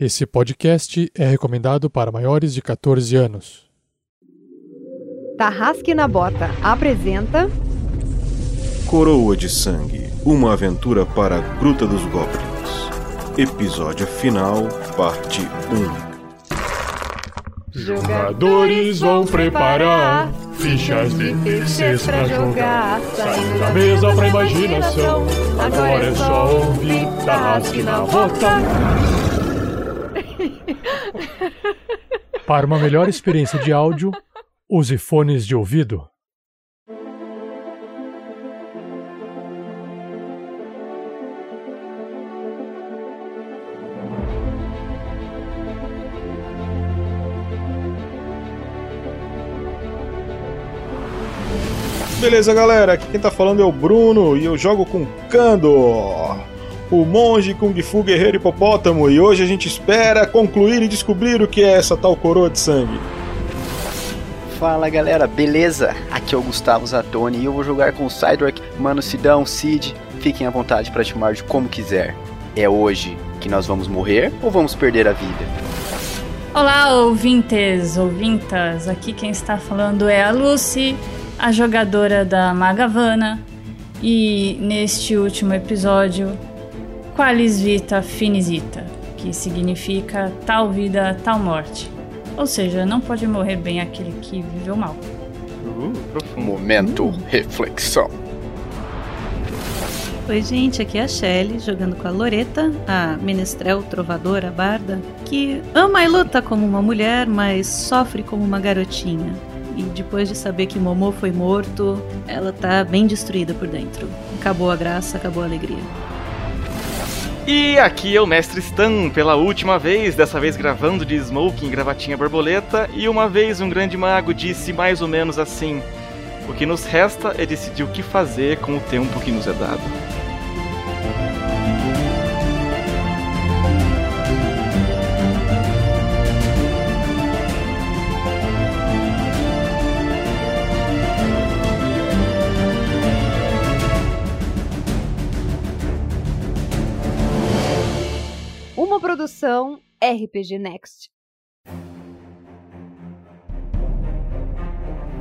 Esse podcast é recomendado para maiores de 14 anos. Tarrasque na Bota apresenta Coroa de Sangue Uma aventura para a Gruta dos Goblins. Episódio final, parte 1. Jogadores vão preparar fichas de terceiros pra jogar. Saindo da mesa pra imaginação. Agora é só ouvir Tarrasque na Bota. Para uma melhor experiência de áudio, use fones de ouvido. Beleza, galera? Aqui quem tá falando é o Bruno e eu jogo com Kandor, o monge Kung Fu guerreiro hipopótamo, e hoje a gente espera concluir e descobrir o que é essa tal coroa de sangue. Fala galera, beleza? Aqui é o Gustavo Zatoni e eu vou jogar com o Sidork, Mano Sidão, Cid. Fiquem à vontade para chamar de como quiser. É hoje que nós vamos morrer ou vamos perder a vida? Olá, ouvintes, ouvintas. Aqui quem está falando é a Lucy, a jogadora da Magavana. E neste último episódio, Qualis Vita Finis Vita, que significa tal vida, tal morte. Ou seja, não pode morrer bem aquele que viveu mal. Momento reflexão. Oi, gente, aqui é a Shelly, jogando com a Loreta, a menestrel trovadora barda, que ama e luta como uma mulher, mas sofre como uma garotinha. E depois de saber que Momô foi morto, ela tá bem destruída por dentro. Acabou a graça, acabou a alegria. E aqui é o Mestre Stan, pela última vez, dessa vez gravando de smoking, gravatinha borboleta, e uma vez um grande mago disse mais ou menos assim: O que nos resta é decidir o que fazer com o tempo que nos é dado. Produção RPG Next.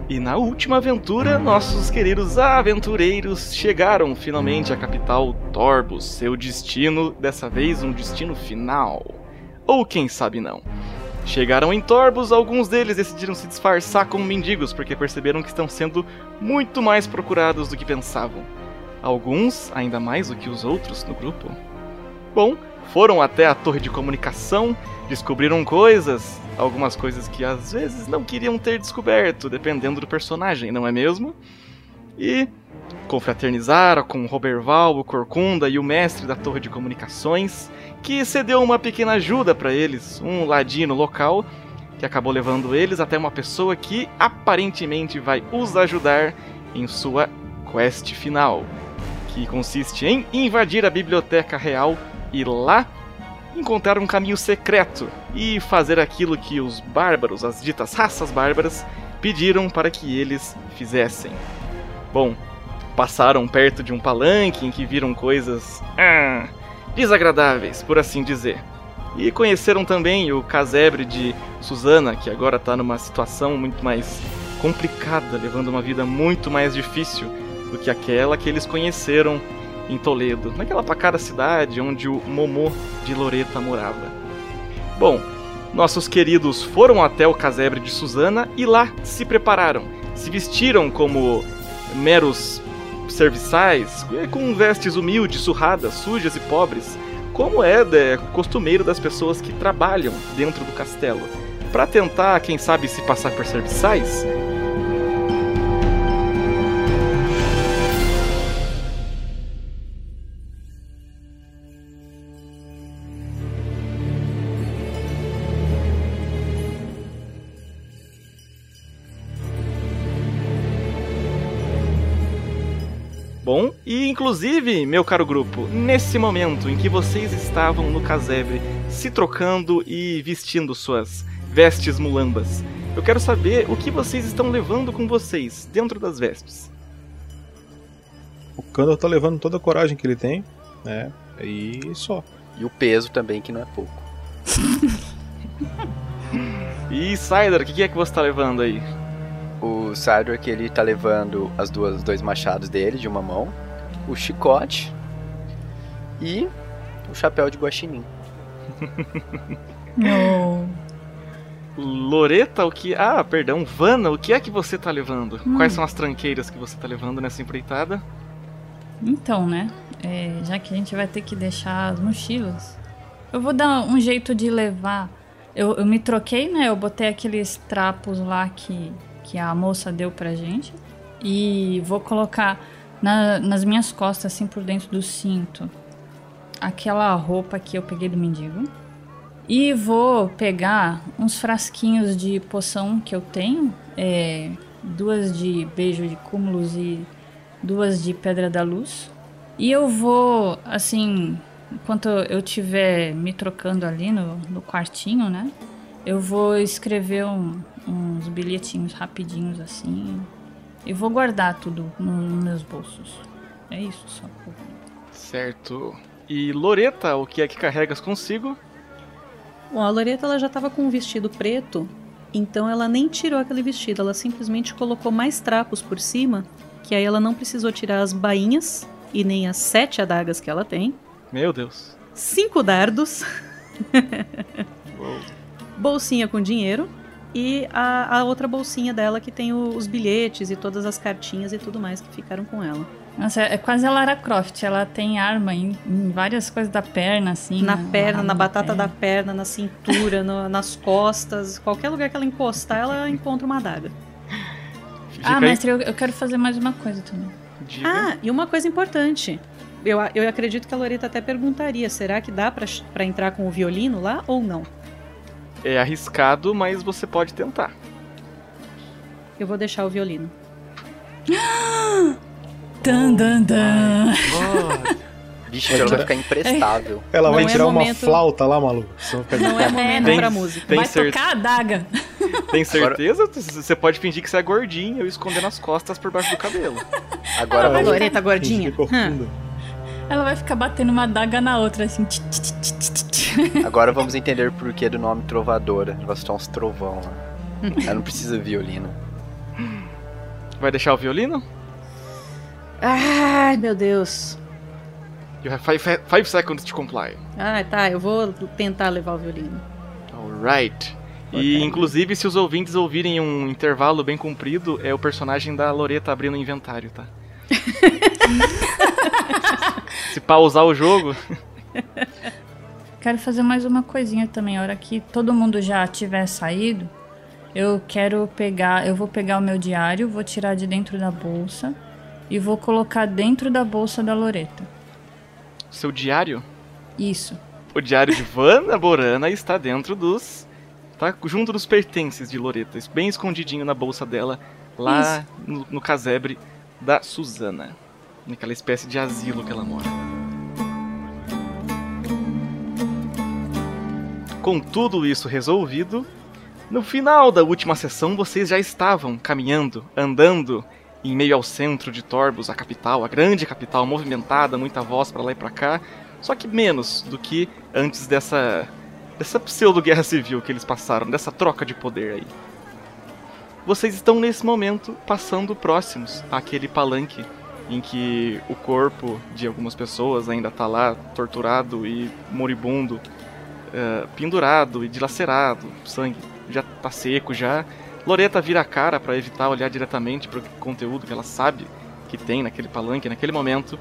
E na última aventura, nossos queridos aventureiros chegaram finalmente à capital Torbus, seu destino, dessa vez um destino final. Ou quem sabe não. Chegaram em Torbus, alguns deles decidiram se disfarçar como mendigos porque perceberam que estão sendo muito mais procurados do que pensavam. Alguns, ainda mais do que os outros no grupo. Bom, foram até a torre de comunicação, descobriram coisas, algumas coisas que às vezes não queriam ter descoberto, dependendo do personagem, não é mesmo? E confraternizaram com Roberval, o Corcunda e o mestre da torre de comunicações, que cedeu uma pequena ajuda para eles, um ladino local, que acabou levando eles até uma pessoa que aparentemente vai os ajudar em sua quest final, que consiste em invadir a biblioteca real e lá encontrar um caminho secreto e fazer aquilo que os bárbaros, as ditas raças bárbaras, pediram para que eles fizessem. Bom, passaram perto de um palanque em que viram coisas ah, desagradáveis, por assim dizer. E conheceram também o casebre de Susana, que agora está numa situação muito mais complicada, levando uma vida muito mais difícil do que aquela que eles conheceram em Toledo, naquela pacada cidade onde o Momô de Loreta morava. Bom, nossos queridos foram até o casebre de Susana e lá se prepararam, se vestiram como meros serviçais, com vestes humildes, surradas, sujas e pobres, como é, é costumeiro das pessoas que trabalham dentro do castelo, para tentar, quem sabe, se passar por serviçais inclusive, meu caro grupo, nesse momento em que vocês estavam no casebre se trocando e vestindo suas vestes mulambas, eu quero saber o que vocês estão levando com vocês dentro das vestes. O Kandor tá levando toda a coragem que ele tem, né? E só. E o peso também, que não é pouco. E Cider, o que é que você tá levando aí? O Cydric, ele tá levando as duas, os dois machados dele de uma mão, o chicote e o chapéu de guaxinim. No. Loreta, o que. Ah, perdão, Vana, o que é que você tá levando? Hum. Quais são as tranqueiras que você tá levando nessa empreitada? Então, né? é, já que a gente vai ter que deixar as mochilas, eu vou dar um jeito de levar. Eu, eu me troquei, né? Eu botei aqueles trapos lá que, que a moça deu pra gente. E vou colocar na- nas minhas costas, assim, por dentro do cinto, aquela roupa que eu peguei do mendigo. E vou pegar uns frasquinhos de poção que eu tenho. é, duas de beijo de cúmulos e duas de pedra da luz. E eu vou, assim, enquanto eu estiver me trocando ali no, no quartinho, né? Eu vou escrever um- uns bilhetinhos rapidinhos assim. E vou guardar tudo no- nos meus bolsos. É isso só. Certo. E Loreta, o que é que carregas consigo? Bom, a Loreta ela já tava com um vestido preto, então ela nem tirou aquele vestido, ela simplesmente colocou mais trapos por cima, que aí ela não precisou tirar as bainhas e nem as sete adagas que ela tem, Meu Deus. cinco dardos, Uou. bolsinha com dinheiro e a, a outra bolsinha dela que tem o- os bilhetes e todas as cartinhas e tudo mais que ficaram com ela. Nossa, é quase a Lara Croft. Ela tem arma em, em várias coisas da perna, assim. na né? perna, na batata perna. da perna, na cintura, no- nas costas, qualquer lugar que ela encostar, ela encontra uma adaga. Ah, aí. mestre, eu, eu quero fazer mais uma coisa também. Diga. Ah, e uma coisa importante. Eu, eu acredito que a Loreta até perguntaria: será que dá pra entrar com o violino lá ou não? É arriscado, mas você pode tentar. Eu vou deixar o violino. Dan, dan, dan. Vixe, ela vai ficar imprestável. Ela vai Não é tirar uma momento- flauta lá, maluco. Vai de Não é momento Tem- pra música. Tem Vai cer- tocar a adaga. Tem certeza? Você pode fingir que você é gordinho e esconder nas costas por baixo do cabelo. Agora A vamos. Loreta gordinha. Finge que é corcunda. Ela vai ficar batendo uma adaga na outra, assim. tch, tch, tch, tch, tch. Agora vamos entender o porquê do nome Trovadora. Vai soltar uns trovão lá. Ela não precisa violino. Vai deixar o violino? Ai, meu Deus. You have five, five seconds to comply. Ah, tá. Eu vou tentar levar o violino. Alright. E inclusive, se os ouvintes ouvirem um intervalo bem comprido, é o personagem da Loreta abrindo o inventário, tá? se pausar o jogo, Quero fazer mais uma coisinha também. A hora que todo mundo já tiver saído, eu quero pegar. Eu vou pegar o meu diário, vou tirar de dentro da bolsa e vou colocar dentro da bolsa da Loreta. seu diário, Isso. o diário de Vana Borana está dentro dos. Tá junto dos pertences de Loreta, bem escondidinho na bolsa dela, lá no, no casebre da Suzana. Naquela espécie de asilo que ela mora. Com tudo isso resolvido, no final da última sessão vocês já estavam caminhando, andando em meio ao centro de Torbos, a capital, a grande capital movimentada, muita voz pra lá e pra cá, só que menos do que antes dessa dessa pseudo guerra civil que eles passaram, dessa troca de poder aí. Vocês estão nesse momento passando próximos àquele palanque em que o corpo de algumas pessoas ainda tá lá torturado e moribundo, eh, pendurado e dilacerado, sangue já tá seco já. Loreta vira a cara para evitar olhar diretamente para o conteúdo que ela sabe que tem naquele palanque naquele momento.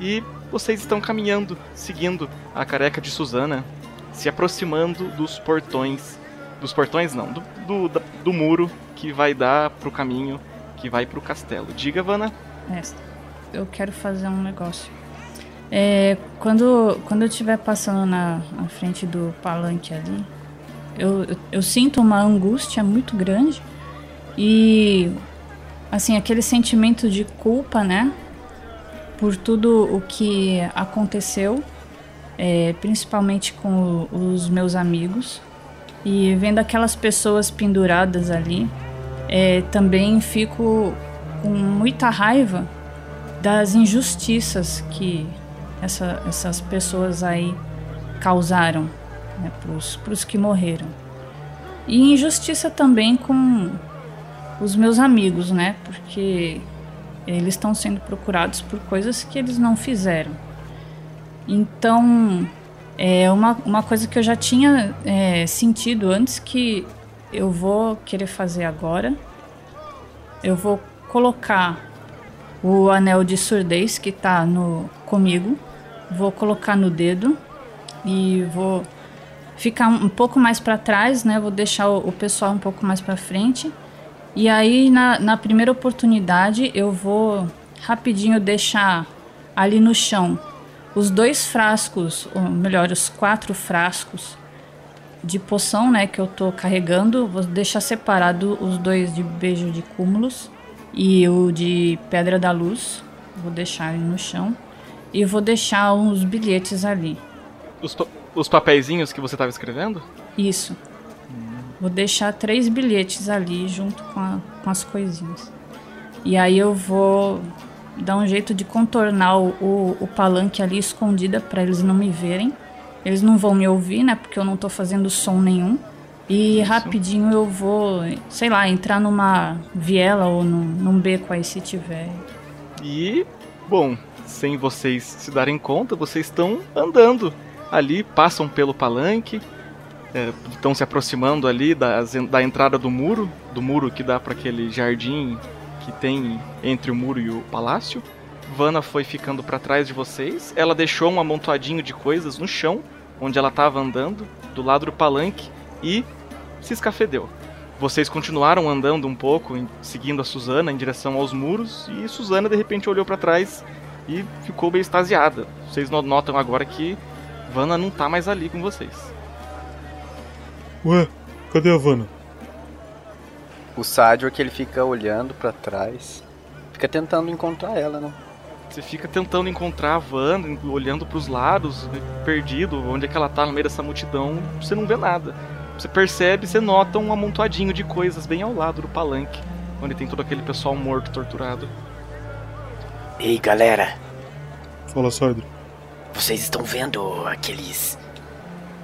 E vocês estão caminhando, seguindo a careca de Susana, se aproximando dos portões. Dos portões não, do, do, do muro que vai dar pro caminho que vai pro castelo. Diga, Vana. Mestre, eu quero fazer um negócio. É, quando, quando eu estiver passando na, na frente do palanque ali, eu, eu, sinto uma angústia muito grande e, assim, aquele sentimento de culpa, né? Por tudo o que aconteceu, é, principalmente com o- os meus amigos. E vendo aquelas pessoas penduradas ali, é, também fico com muita raiva das injustiças que essa- essas pessoas aí causaram. né, para os que morreram. E injustiça também com os meus amigos, né? Porque eles estão sendo procurados por coisas que eles não fizeram. Então, é uma, uma coisa que eu já tinha é, sentido antes que eu vou querer fazer agora. Eu vou colocar o anel de surdez que tá no comigo, vou colocar no dedo e vou ficar um pouco mais para trás, né? Vou deixar o, o pessoal um pouco mais para frente. E aí na, na primeira oportunidade eu vou rapidinho deixar ali no chão os dois frascos, ou melhor, os quatro frascos de poção, né, que eu tô carregando. Vou deixar separado os dois de beijo de cúmulos e o de pedra da luz. Vou deixar no chão e vou deixar uns bilhetes ali. Os, pa os papeizinhos que você estava escrevendo? Isso. Vou deixar três bilhetes ali junto com, a, com as coisinhas. E aí eu vou dar um jeito de contornar o, o, o palanque ali escondida para eles não me verem. Eles não vão me ouvir, né? Porque eu não tô fazendo som nenhum. E Isso. rapidinho eu vou, sei lá, entrar numa viela ou num, num beco aí se tiver. E, bom, sem vocês se darem conta, vocês estão andando ali, passam pelo palanque, é, estão se aproximando ali das, da entrada do muro, do muro que dá para aquele jardim que tem entre o muro e o palácio. Vanna foi ficando para trás de vocês. Ela deixou um amontoadinho de coisas no chão, onde ela estava andando, do lado do palanque, e se escafedeu. Vocês continuaram andando um pouco, seguindo a Susana em direção aos muros, e Susana de repente olhou para trás e ficou meio extasiada. Vocês notam agora que Vanna não tá mais ali com vocês. Ué, cadê a Vanna? O Sadwar ele fica olhando para trás, fica tentando encontrar ela, né? Você fica tentando encontrar a Vanna, olhando para os lados, perdido, onde é que ela tá no meio dessa multidão, você não vê nada. Você percebe, você nota um amontoadinho de coisas bem ao lado do palanque, onde tem todo aquele pessoal morto, torturado. Ei, galera. Fala, Sardro. Vocês estão vendo aqueles.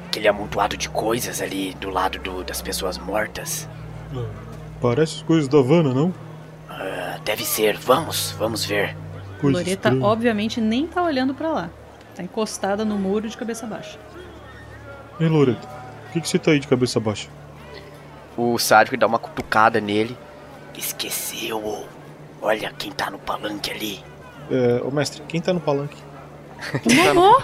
aquele amontoado de coisas ali do lado do, das pessoas mortas? Não. Parece as coisas da Vanna, não? Uh, deve ser. Vamos, vamos ver. Coisa Loreta, estranha. obviamente, nem tá olhando para lá. Tá encostada no muro de cabeça baixa. Ei, Loreta, que, que você tá aí de cabeça baixa? O sádico dá uma cutucada nele. Esqueceu. Olha quem tá no palanque ali. É, ô mestre, quem tá no palanque? O Momô!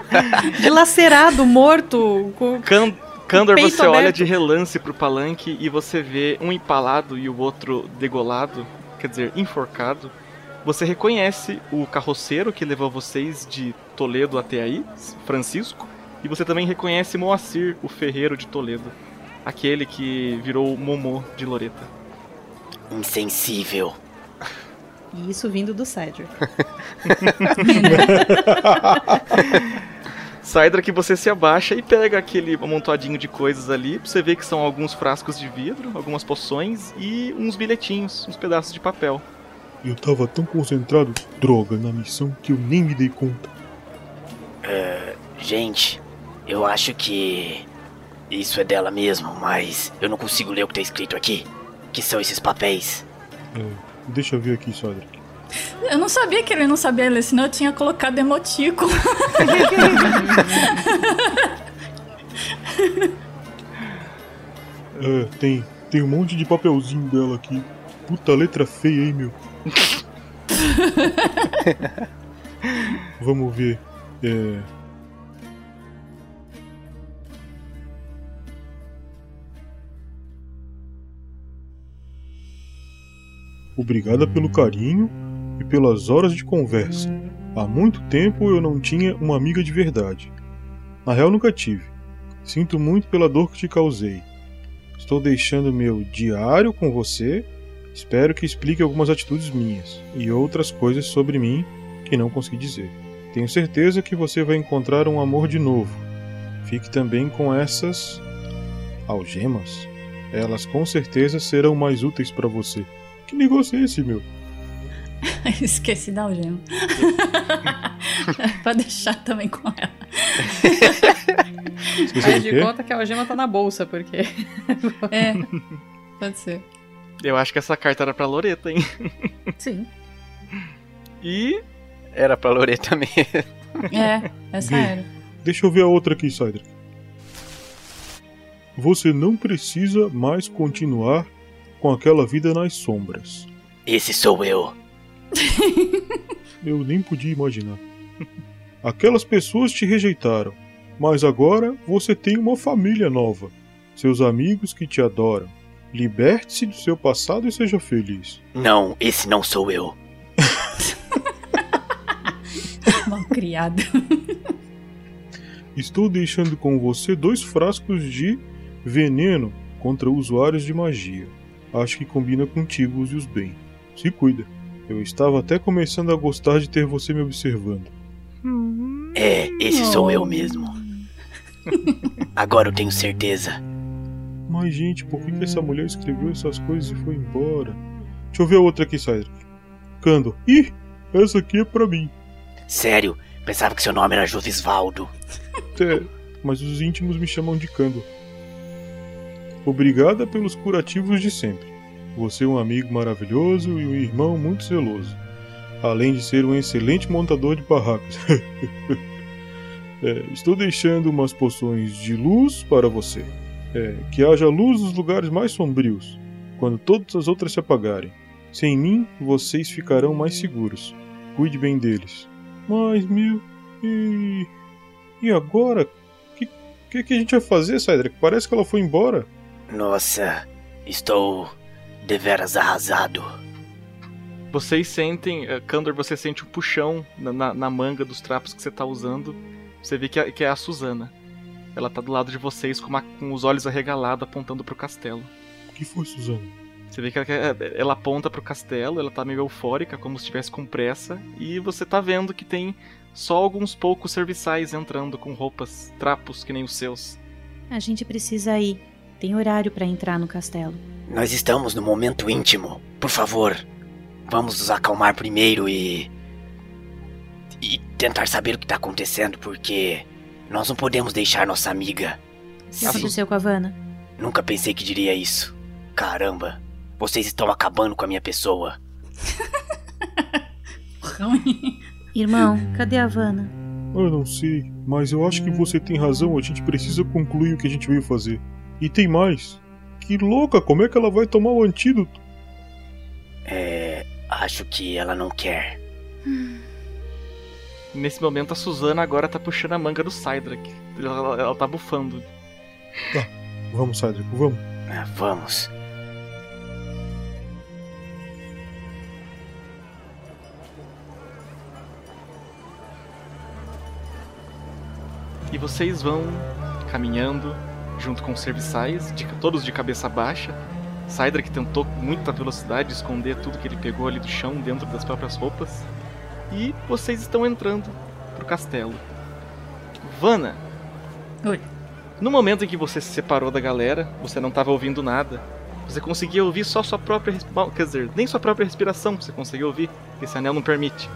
Dilacerado, morto. Com... Can Candor, você aberto. olha de relance pro palanque e você vê um empalado e o outro degolado, quer dizer, enforcado. Você reconhece o carroceiro que levou vocês de Toledo até aí, Francisco, e você também reconhece Moacir, o ferreiro de Toledo. Aquele que virou Momô de Loreta. Insensível. E isso vindo do Cedric. Cydra que você se abaixa e pega aquele amontoadinho de coisas ali. Você vê que são alguns frascos de vidro, algumas poções e uns bilhetinhos, uns pedaços de papel. Eu tava tão concentrado, droga, na missão que eu nem me dei conta. Uh, gente, eu acho que isso é dela mesmo, mas eu não consigo ler o que tá escrito aqui. Que são esses papéis? É, deixa eu ver aqui, Sodra. Eu não sabia que ele não sabia ler, senão eu tinha colocado emotico. é, tem, tem um monte de papelzinho dela aqui. Puta letra feia, hein, meu? Vamos ver. É, Obrigada pelo carinho e pelas horas de conversa. Há muito tempo eu não tinha uma amiga de verdade. Na real, nunca tive. Sinto muito pela dor que te causei. Estou deixando meu diário com você. Espero que explique algumas atitudes minhas e outras coisas sobre mim que não consegui dizer. Tenho certeza que você vai encontrar um amor de novo. Fique também com essas algemas. Elas com certeza serão mais úteis para você. Que negócio é esse, meu? Esqueci da algema. pra deixar também com ela. Faz de quê? conta que a algema tá na bolsa, porque. É, pode ser. Eu acho que essa carta era pra Loreta, hein? Sim. E Era pra Loreta mesmo. É, essa Gui. era. Deixa eu ver a outra aqui, Cydric. Você não precisa mais continuar com aquela vida nas sombras. Esse sou eu. Eu nem podia imaginar. Aquelas pessoas te rejeitaram, mas agora você tem uma família nova. Seus amigos que te adoram. Liberte-se do seu passado e seja feliz. Não, esse não sou eu. Mal criado. Estou deixando com você dois frascos de veneno contra usuários de magia. Acho que combina contigo, use-os bem. Se cuida. Eu estava até começando a gostar de ter você me observando. É, esse sou eu mesmo. Agora eu tenho certeza. Mas, gente, por que, que essa mulher escreveu essas coisas e foi embora? Deixa eu ver a outra aqui, Cydric. Cando. Ih, essa aqui é pra mim. Sério, pensava que seu nome era Jovisvaldo. É, mas os íntimos me chamam de Cando. Obrigada pelos curativos de sempre. Você é um amigo maravilhoso e um irmão muito zeloso. Além de ser um excelente montador de barracos. É, estou deixando umas poções de luz para você. É, que haja luz nos lugares mais sombrios, quando todas as outras se apagarem. Sem mim, vocês ficarão mais seguros. Cuide bem deles. Mas, meu. E. E agora? O que, que, que a gente vai fazer, Cydric? Parece que ela foi embora. Nossa, estou deveras arrasado. vocês sentem, eh, Kandor, você sente um puxão na, na- na manga dos trapos que você tá usando. Você vê que é, que é a Suzana. Ela tá do lado de vocês com, uma- com os olhos arregalados apontando pro castelo. O que foi, Suzana? Você vê que ela, quer- ela aponta pro castelo, ela tá meio eufórica, como se estivesse com pressa, e você tá vendo que tem só alguns poucos serviçais entrando com roupas, trapos que nem os seus. A gente precisa ir. Tem horário pra entrar no castelo. Nós estamos no momento íntimo. Por favor, vamos nos acalmar primeiro e. e tentar saber o que tá acontecendo, porque nós não podemos deixar nossa amiga. O que aconteceu com a Vanna? Nunca pensei que diria isso. Caramba, vocês estão acabando com a minha pessoa. Irmão, cadê a Vanna? Eu não sei, mas eu acho que você tem razão. A gente precisa concluir o que a gente veio fazer. E tem mais. Que louca, como é que ela vai tomar o antídoto? É. Acho que ela não quer. Nesse momento, a Suzana agora tá puxando a manga do Cydrak. Ela, ela tá bufando. Vamos, Cydric, vamos. Ah, vamos. E vocês vão caminhando junto com os serviçais, de- todos de cabeça baixa. Cydrak tentou com muita velocidade esconder tudo que ele pegou ali do chão dentro das próprias roupas. E vocês estão entrando pro castelo. Vana. Oi. No momento em que você se separou da galera, você não estava ouvindo nada. Você conseguia ouvir só sua própria respiração. Quer dizer, nem sua própria respiração você conseguia ouvir, que esse anel não permite.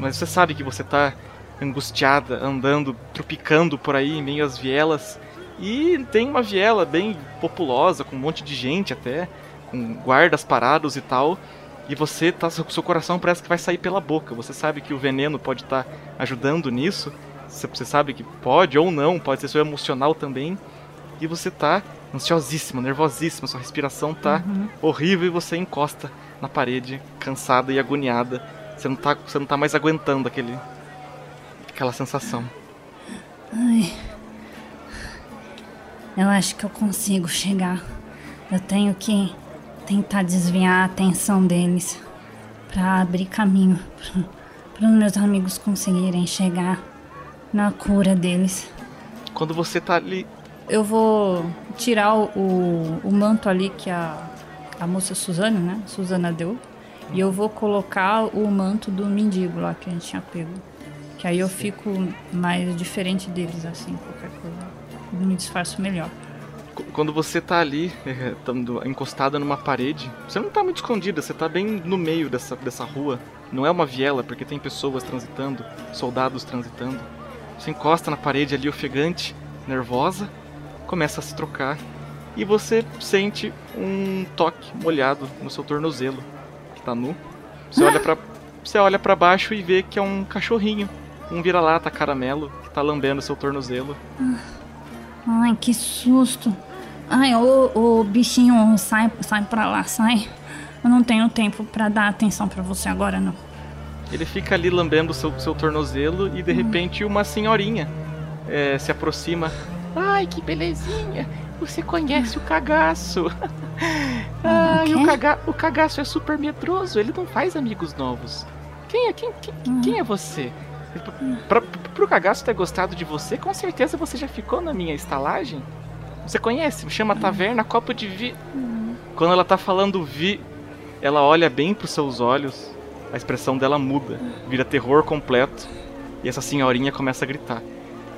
Mas você sabe que você tá angustiada, andando, tropicando por aí em meio às vielas. E tem uma viela bem populosa, com um monte de gente até, com guardas parados e tal. E você tá. Seu coração parece que vai sair pela boca. Você sabe que o veneno pode estar ajudando nisso. Você sabe que pode ou não, pode ser seu emocional também. E você tá ansiosíssima, nervosíssima, sua respiração tá horrível e você encosta na parede, cansada e agoniada. Você não tá, você não tá mais aguentando aquele aquela sensação. Ai. Eu acho que eu consigo chegar. Eu tenho que tentar desviar a atenção deles para abrir caminho para os meus amigos conseguirem chegar na cura deles. Quando você tá ali, Eu vou tirar o, o, o manto ali que a, a moça Suzana, né? Suzana deu. E eu vou colocar o manto do mendigo lá que a gente tinha pego. Que aí eu fico mais diferente deles, assim, qualquer coisa. Me disfarço melhor. qu- quando você tá ali, encostada numa parede, você não tá muito escondida, você tá bem no meio dessa, dessa rua. Não é uma viela, porque tem pessoas transitando, soldados transitando. Você encosta na parede ali ofegante nervosa, começa a se trocar e você sente um toque molhado no seu tornozelo, que tá nu. Você olha para você olha baixo e vê que é um cachorrinho, um vira-lata caramelo que tá lambendo seu tornozelo. Ai, que susto. Ai, o, o bichinho, sai, sai pra lá, sai. Eu não tenho tempo pra dar atenção pra você agora, não. Ele fica ali lambendo seu, seu tornozelo e de repente uma senhorinha é, se aproxima. Ai, que belezinha! Você conhece o cagaço? Ai, o, caga o cagaço é super medroso, ele não faz amigos novos. Quem é, quem, quem, quem é você? Pra, pro cagaço ter gostado de você, com certeza você já ficou na minha estalagem. Você conhece? Chama Taverna Copo de Vi. Quando ela tá falando Vi, ela olha bem pros seus olhos, a expressão dela muda, vira terror completo, e essa senhorinha começa a gritar.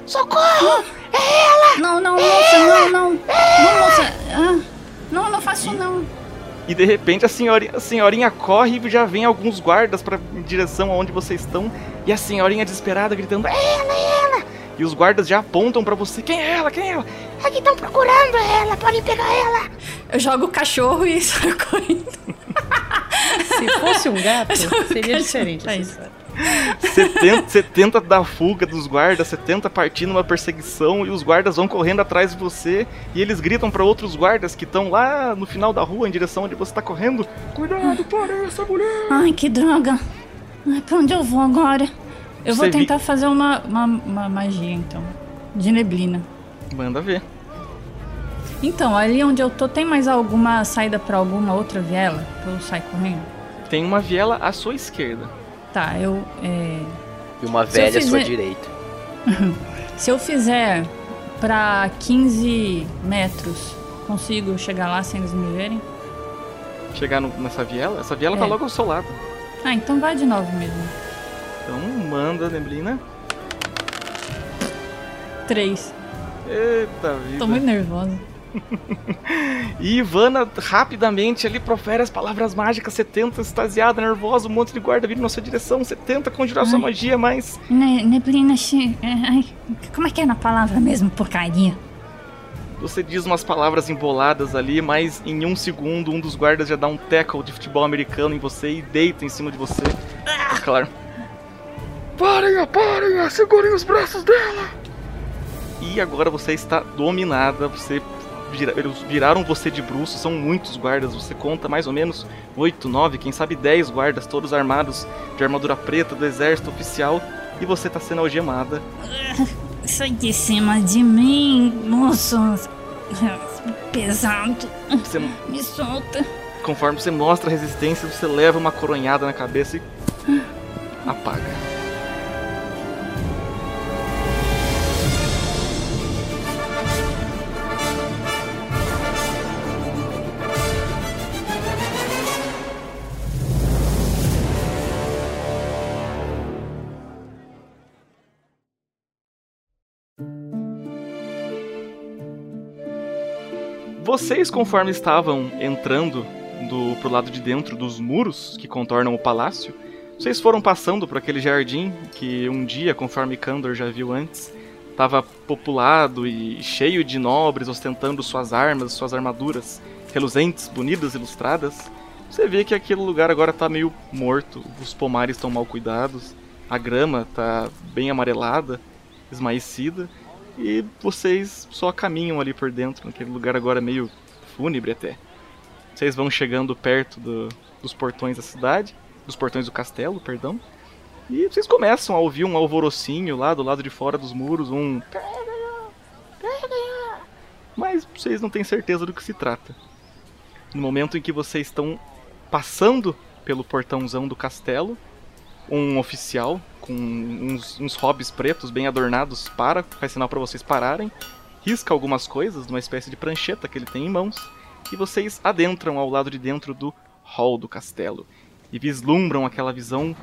Socorro! É ela! Não, não, moça, não, não. Não, moça. Ah, não, não faço não. E de repente a senhorinha, a senhorinha corre e já vem alguns guardas para em direção aonde vocês estão. E a senhorinha desesperada gritando: É ela, é ela! E os guardas já apontam para você: Quem é ela? Quem é ela? Aqui estão procurando ela, podem pegar ela. Eu jogo o cachorro e saio correndo. Se fosse um gato, seria diferente. essa história. Você tenta, você tenta dar fuga dos guardas, você tenta partir numa perseguição e os guardas vão correndo atrás de você e eles gritam para outros guardas que estão lá no final da rua em direção onde você tá correndo: Cuidado, para essa mulher! Ai, que droga. Ai, pra onde eu vou agora? Eu Você vou vi- tentar fazer uma, uma, uma magia, então. De neblina. Manda ver. Então, ali onde eu tô, tem mais alguma saída pra alguma outra viela? Pra eu sair correndo? Tem uma viela à sua esquerda. Tá, eu. É... E uma velha à sua fizer- direita. Se eu fizer pra 15 metros, consigo chegar lá sem eles me verem? Chegar no- nessa viela, essa viela tá É. logo ao seu lado. Ah, então vai de novo mesmo. Então manda, neblina. Três. Eita vida. Tô muito nervosa. E Ivana rapidamente ali profere as palavras mágicas. Você tenta, extasiada, nervosa, um monte de guarda vindo na sua direção. Você tenta conjurar sua Ai. magia, mas Ne neblina. ai, como é que é na palavra mesmo, porcaria? você diz umas palavras emboladas ali, mas em um segundo um dos guardas já dá um tackle de futebol americano em você e deita em cima de você. Claro. Parem, parem, segurem os braços dela. E agora você está dominada, você vira- eles viraram você de bruços, são muitos guardas, você conta mais ou menos 8, 9, quem sabe 10 guardas, todos armados de armadura preta do exército oficial, e você está sendo algemada. Sai de cima de mim, moço. Pesado. Você, Me solta. conforme você mostra resistência, você leva uma coronhada na cabeça e apaga. Vocês, conforme estavam entrando do, pro lado de dentro dos muros que contornam o palácio, vocês foram passando por aquele jardim que um dia, conforme Kandor já viu antes, estava populado e cheio de nobres ostentando suas armas, suas armaduras reluzentes, bonitas, ilustradas. Você vê que aquele lugar agora está meio morto, os pomares estão mal cuidados, a grama está bem amarelada, esmaecida, e vocês só caminham ali por dentro, naquele lugar agora meio fúnebre até. Vocês vão chegando perto do- dos portões da cidade, dos portões do castelo, perdão. E vocês começam a ouvir um alvorocinho lá do lado de fora dos muros, um. Mas vocês não têm certeza do que se trata. No momento em que vocês estão passando pelo portãozão do castelo, um oficial com uns, uns hobbies pretos bem adornados para, faz sinal para vocês pararem, risca algumas coisas numa espécie de prancheta que ele tem em mãos, e vocês adentram ao lado de dentro do hall do castelo e vislumbram aquela visão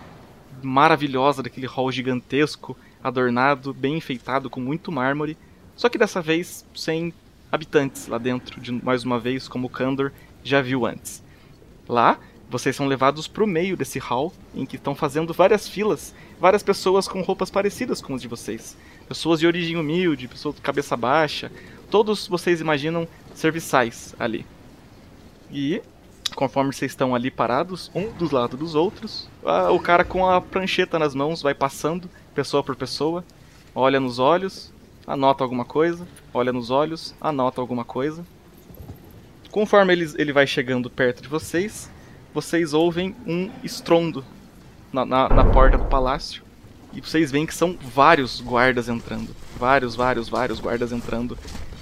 maravilhosa daquele hall gigantesco, adornado, bem enfeitado com muito mármore, só que dessa vez sem habitantes lá dentro, de mais uma vez como Kandor já viu antes. Lá, vocês são levados para o meio desse hall, em que estão fazendo várias filas, várias pessoas com roupas parecidas com as de vocês. Pessoas de origem humilde, pessoas de cabeça baixa. Todos vocês imaginam serviçais ali. E conforme vocês estão ali parados, um dos lados dos outros, a- o cara com a prancheta nas mãos vai passando, pessoa por pessoa, olha nos olhos, anota alguma coisa, olha nos olhos, anota alguma coisa. Conforme ele, ele vai chegando perto de vocês, vocês ouvem um estrondo na, na, na porta do palácio. E vocês veem que são vários guardas entrando. Vários, vários, vários guardas entrando.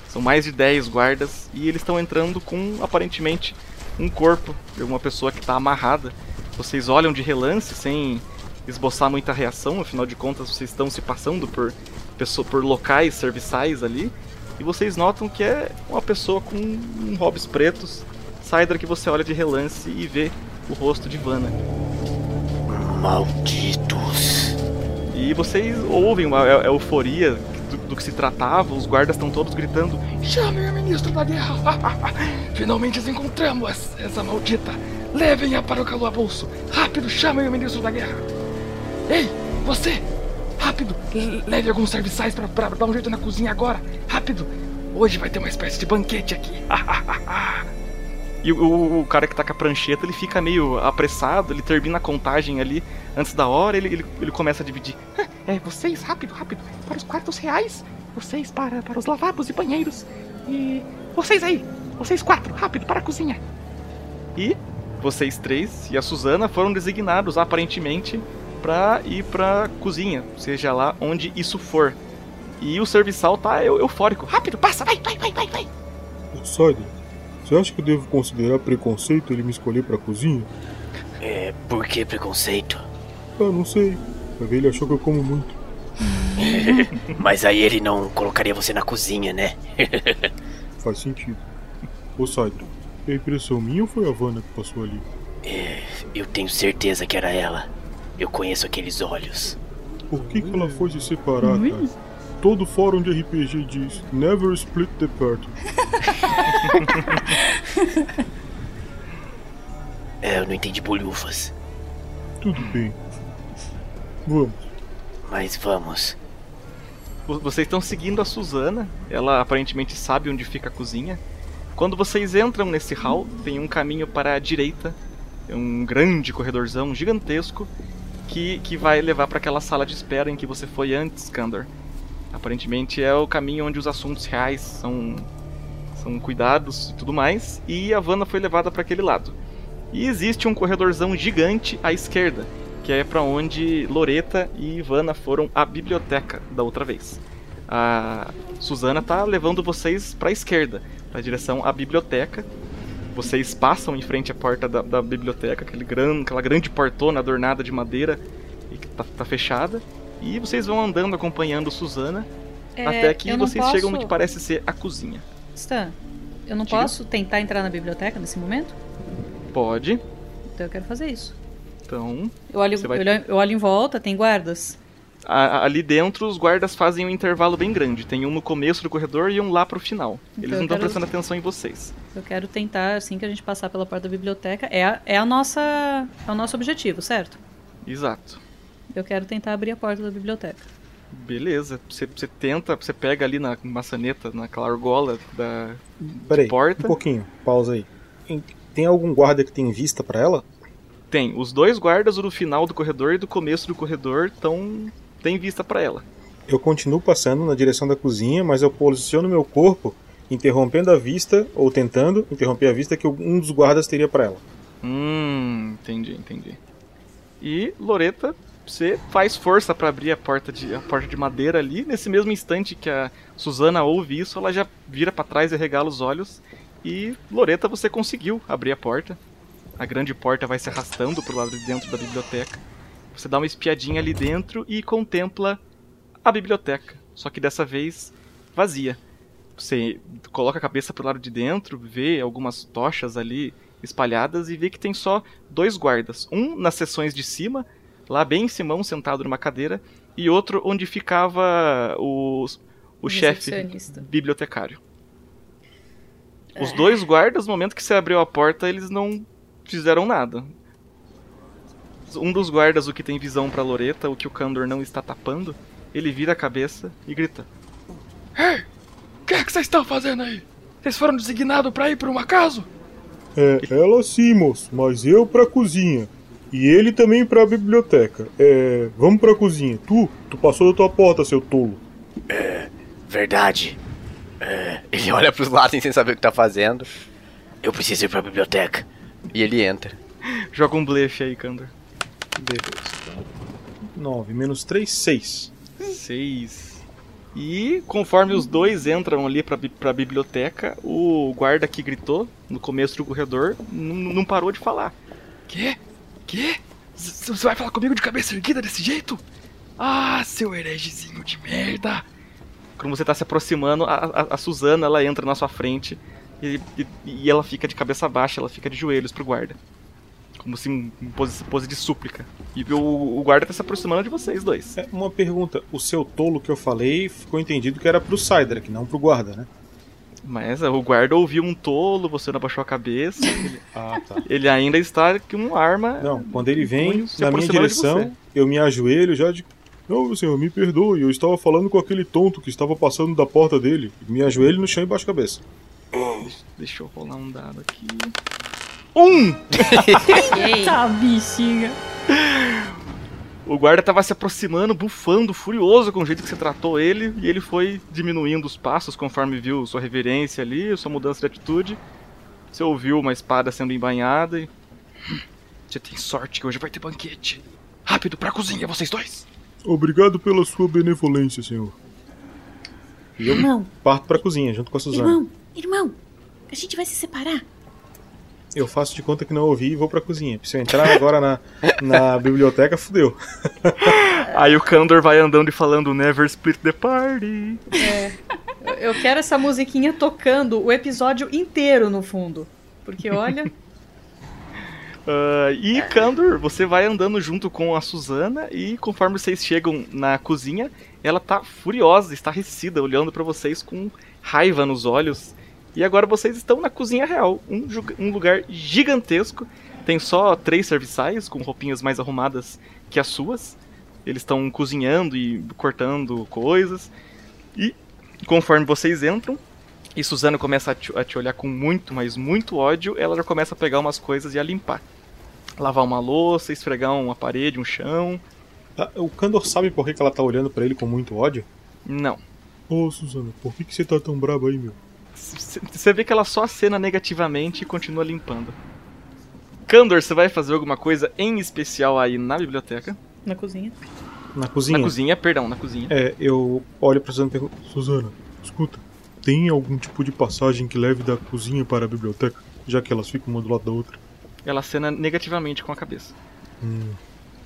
São mais de 10 guardas. E eles estão entrando com, aparentemente, um corpo de uma pessoa que está amarrada. Vocês olham de relance sem esboçar muita reação, afinal de contas vocês estão se passando por, por locais serviçais ali. E vocês notam que é uma pessoa com um hobbies pretos. Saidra que você olha de relance e vê o rosto de Vanna. Malditos. E vocês ouvem uma a- a euforia do, do que se tratava, os guardas estão todos gritando. Chame o ministro da guerra! Finalmente encontramos, essa- maldita! Levem-a para o calabouço! Rápido, chamem o ministro da guerra! Ei, você! Rápido! le- Leve alguns serviçais para dar um jeito na cozinha agora! Rápido! Hoje vai ter uma espécie de banquete aqui! E o, o- cara que tá com a prancheta, ele fica meio apressado, ele termina a contagem ali antes da hora, ele, ele, ele começa a dividir. É, vocês, rápido, rápido! Para os quartos reais! Vocês para, para os lavabos e banheiros! E. Vocês aí! Vocês quatro, rápido, para a cozinha! E vocês três e a Suzana foram designados aparentemente pra ir pra cozinha, seja lá onde isso for. E o serviçal tá eu- eufórico. Rápido, passa, vai, vai, vai, vai, vai! Sidon, você acha que eu devo considerar preconceito ele me escolher pra cozinha? É, por que preconceito? Ah, não sei. Vai ver, ele achou que eu como muito. Mas aí ele não colocaria você na cozinha, né? Faz sentido. Ô Sidon, é impressão minha ou foi a Vanna que passou ali? É, eu tenho certeza que era ela. Eu conheço aqueles olhos. Por que, que ela foi se separar, cara? Todo fórum de RPG diz Never split the party. É, eu não entendi bolhufas. Tudo bem. Vamos. Mas vamos. Vo- Vocês estão seguindo a Suzana, ela aparentemente sabe onde fica a cozinha. Quando vocês entram nesse hall, tem um caminho para a direita, é um grande corredorzão gigantesco que, que vai levar para aquela sala de espera em que você foi antes, Kandor. Aparentemente é o caminho onde os assuntos reais são, são cuidados e tudo mais, e a Vanna foi levada para aquele lado. E existe um corredorzão gigante à esquerda, que é para onde Loreta e Ivana foram à biblioteca da outra vez. A Suzana tá levando vocês para a esquerda, na direção à biblioteca. Vocês passam em frente à porta da, da biblioteca, aquele gran, aquela grande portona adornada de madeira e que tá, tá fechada. E vocês vão andando acompanhando Suzana É, até que vocês chegam no posso- que parece ser a cozinha. Stan, eu não Diga. posso tentar entrar na biblioteca nesse momento? Pode. Então eu quero fazer isso. Então, Eu olho, vai- eu olho, eu olho em volta, tem guardas. A- ali dentro os guardas fazem um intervalo bem grande. Tem um no começo do corredor e um lá pro final. Então Eles não estão quero- prestando atenção em vocês. Eu quero tentar, assim que a gente passar pela porta da biblioteca, é a, é a nossa, é o nosso objetivo, certo? Exato. Eu quero tentar abrir a porta da biblioteca. Beleza. Você, você tenta, você pega ali na maçaneta, naquela argola da Peraí, porta. um pouquinho. Pausa aí. Tem- algum guarda que tem vista pra ela? Tem. Os dois guardas, o do final do corredor e do começo do corredor, estão. tem vista pra ela. Eu continuo passando na direção da cozinha, mas eu posiciono meu corpo interrompendo a vista, ou tentando interromper a vista que um dos guardas teria pra ela. Hum, entendi, entendi. E Loreta, você faz força pra abrir a porta de a porta de madeira ali. Nesse mesmo instante que a Suzana ouve isso, ela já vira pra trás e regala os olhos. E Loreta, você conseguiu abrir a porta. A grande porta vai se arrastando pro lado de dentro da biblioteca. Você dá uma espiadinha ali dentro e contempla a biblioteca, só que dessa vez vazia. Você coloca a cabeça pro lado de dentro, vê algumas tochas ali espalhadas e vê que tem só dois guardas. Um nas seções de cima, lá bem em Simão, sentado numa cadeira, e outro onde ficava o, o chefe bibliotecário. Os dois guardas, no momento que você abriu a porta, eles não fizeram nada. Um dos guardas, o que tem visão pra Loreta, o que o Kandor não está tapando, Ele vira a cabeça e grita: Ei! O que é que vocês estão fazendo aí? Vocês foram designados pra ir pra um acaso? É, ela sim, moço, mas eu pra cozinha. E ele também pra biblioteca. É, vamos pra cozinha. Tu, tu passou da tua porta, seu tolo. Verdade. É, ele olha pros lados sem saber o que tá fazendo. Eu preciso ir pra biblioteca. E ele entra. Joga um blefe aí, Kandor. Beleza. 9 menos 3, 6. 6. E conforme os dois entram ali pra, pra biblioteca, o guarda que gritou no começo do corredor não parou de falar. Quê? Quê? Você vai falar comigo de cabeça erguida desse jeito? Ah, seu heregezinho de merda! Quando você tá se aproximando, a, a, a Suzana ela entra na sua frente e, e, e ela fica de cabeça baixa, ela fica de joelhos pro guarda. Como se em em pose, pose de súplica. E o, o guarda tá se aproximando de vocês dois. É, uma pergunta. O seu tolo que eu falei ficou entendido que era pro Cydrak, não pro guarda, né? Mas o guarda ouviu um tolo, você não abaixou a cabeça. ele, Ah, tá. ele ainda está com uma arma. Não, quando ele vem na minha direção, eu me ajoelho já de. Não, senhor, me perdoe, eu estava falando com aquele tonto que estava passando da porta dele. Me ajoelho no chão e baixo a cabeça. Deixa eu rolar um dado aqui. Um! Tá, bexiga. O guarda tava se aproximando, bufando, furioso com o jeito que você tratou ele, e ele foi diminuindo os passos conforme viu sua reverência ali, sua mudança de atitude. Você ouviu uma espada sendo embainhada e. Você tem sorte que hoje vai ter banquete. Rápido, pra cozinha, vocês dois! Obrigado pela sua benevolência, senhor. E eu Irmão, parto pra cozinha junto com a Suzana. irmão, irmão, a gente vai se separar. Eu faço de conta que não ouvi e vou pra cozinha. Se eu entrar agora na, na biblioteca, fudeu. Aí o Kandor vai andando e falando Never split the party. É. Eu quero essa musiquinha tocando o episódio inteiro no fundo. Porque olha. Ah, e Kandor, você vai andando junto com a Suzana e conforme vocês chegam na cozinha, ela tá furiosa, estarrecida, olhando pra vocês com raiva nos olhos. E agora vocês estão na cozinha real, um, um lugar gigantesco. Tem só três serviçais com roupinhas mais arrumadas que as suas. Eles estão cozinhando e cortando coisas. E conforme vocês entram, e Suzana começa a te, a te olhar com muito, mas muito ódio, ela já começa a pegar umas coisas e a limpar. Lavar uma louça, esfregar uma parede, um chão. Tá, o Kandor sabe por que, que ela tá olhando pra ele com muito ódio? Não. Ô, Suzana, por que, que você tá tão brabo aí, meu? Você vê que ela só acena negativamente e continua limpando. Kandor, você vai fazer alguma coisa em especial aí na biblioteca? Na cozinha. Na cozinha? Na cozinha, perdão, na cozinha. É, eu olho pra Suzana e pergunto: Suzana, escuta, tem algum tipo de passagem que leve da cozinha para a biblioteca? Já que elas ficam uma do lado da outra? Ela acena negativamente com a cabeça. Hum,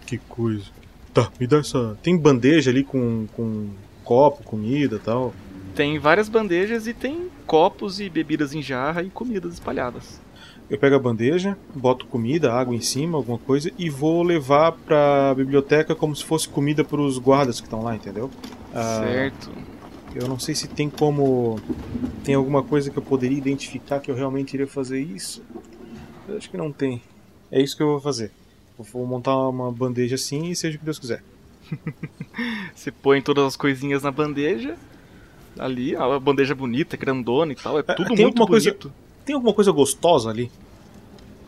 que coisa. Tá, me dá essa. Tem bandeja ali com, com copo, comida e tal. Tem várias bandejas e tem copos e bebidas em jarra e comidas espalhadas. Eu pego a bandeja, boto comida, água em cima, alguma coisa, e vou levar pra biblioteca como se fosse comida pros guardas que estão lá, entendeu? Ah, Certo. Eu não sei se tem como. Tem alguma coisa que eu poderia identificar que eu realmente iria fazer isso. Eu acho que não tem. É isso que eu vou fazer. Eu vou montar uma bandeja assim e seja o que Deus quiser. Você põe todas as coisinhas na bandeja. Ali, a bandeja bonita, grandona e tal. É tudo tem muito alguma coisa- bonito. Tem alguma coisa gostosa ali?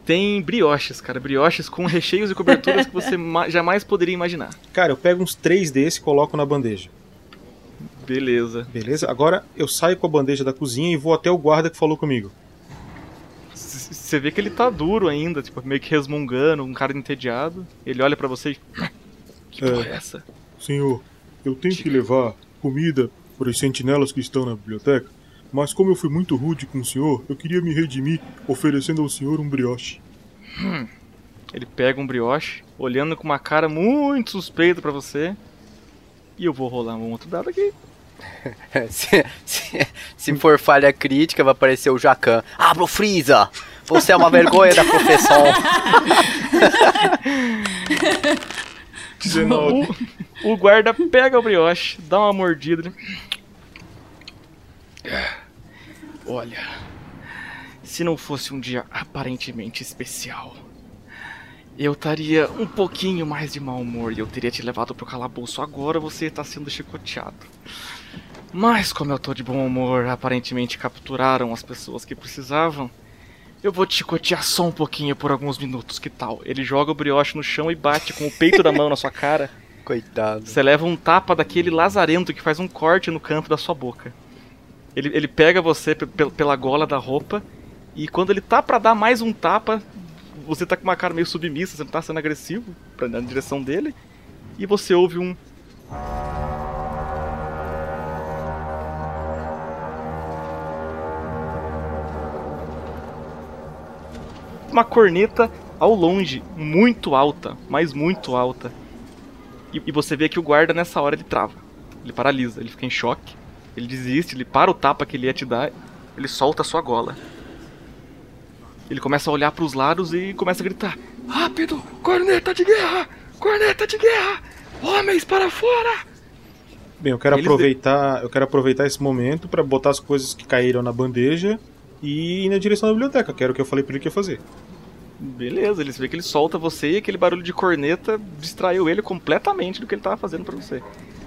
Tem brioches, cara. Brioches com recheios e coberturas que você ma- jamais poderia imaginar. Cara, eu pego uns três desses e coloco na bandeja. Beleza. Beleza? Agora eu saio com a bandeja da cozinha e vou até o guarda que falou comigo. Você vê que ele tá duro ainda, tipo, meio que resmungando, um cara entediado. Ele olha pra você e. Que É. porra é essa? Senhor, eu tenho que levar comida para os sentinelas que estão na biblioteca, mas como eu fui muito rude com o senhor, eu queria me redimir oferecendo ao senhor um brioche. Hum. Ele pega um brioche, olhando com uma cara muito suspeita pra você. E eu vou rolar um outro dado aqui. se, se- se for falha crítica, vai aparecer o Jacan. Abra o Freeza! Você é uma vergonha da profissão. 19. O, o guarda pega o brioche, dá uma mordida. Olha, se não fosse um dia aparentemente especial, eu estaria um pouquinho mais de mau humor e eu teria te levado pro calabouço agora, você está sendo chicoteado. Mas como eu tô de bom humor, aparentemente capturaram as pessoas que precisavam. Eu vou te chicotear só um pouquinho por alguns minutos, que tal? Ele joga o brioche no chão e bate com o peito da mão na sua cara. Coitado. Você leva um tapa daquele lazarento que faz um corte no canto da sua boca. Ele, ele pega você pe- pe- pela gola da roupa e quando ele tá pra dar mais um tapa, você tá com uma cara meio submissa, você não tá sendo agressivo pra, na direção dele. E você ouve um. Uma corneta ao longe, muito alta, mas muito alta. E, e você vê que o guarda nessa hora ele trava. Ele paralisa, ele fica em choque. Ele desiste, ele para o tapa que ele ia te dar, ele solta a sua gola. Ele começa a olhar pros lados e começa a gritar: Rápido! Corneta de guerra! Corneta de guerra! Homens para fora! Bem, eu quero Eles- aproveitar, eu quero aproveitar esse momento pra botar as coisas que caíram na bandeja e ir na direção da biblioteca, que era o que eu falei pra ele que ia fazer. Beleza, ele vê que ele solta você e aquele barulho de corneta distraiu ele completamente do que ele tava fazendo pra você.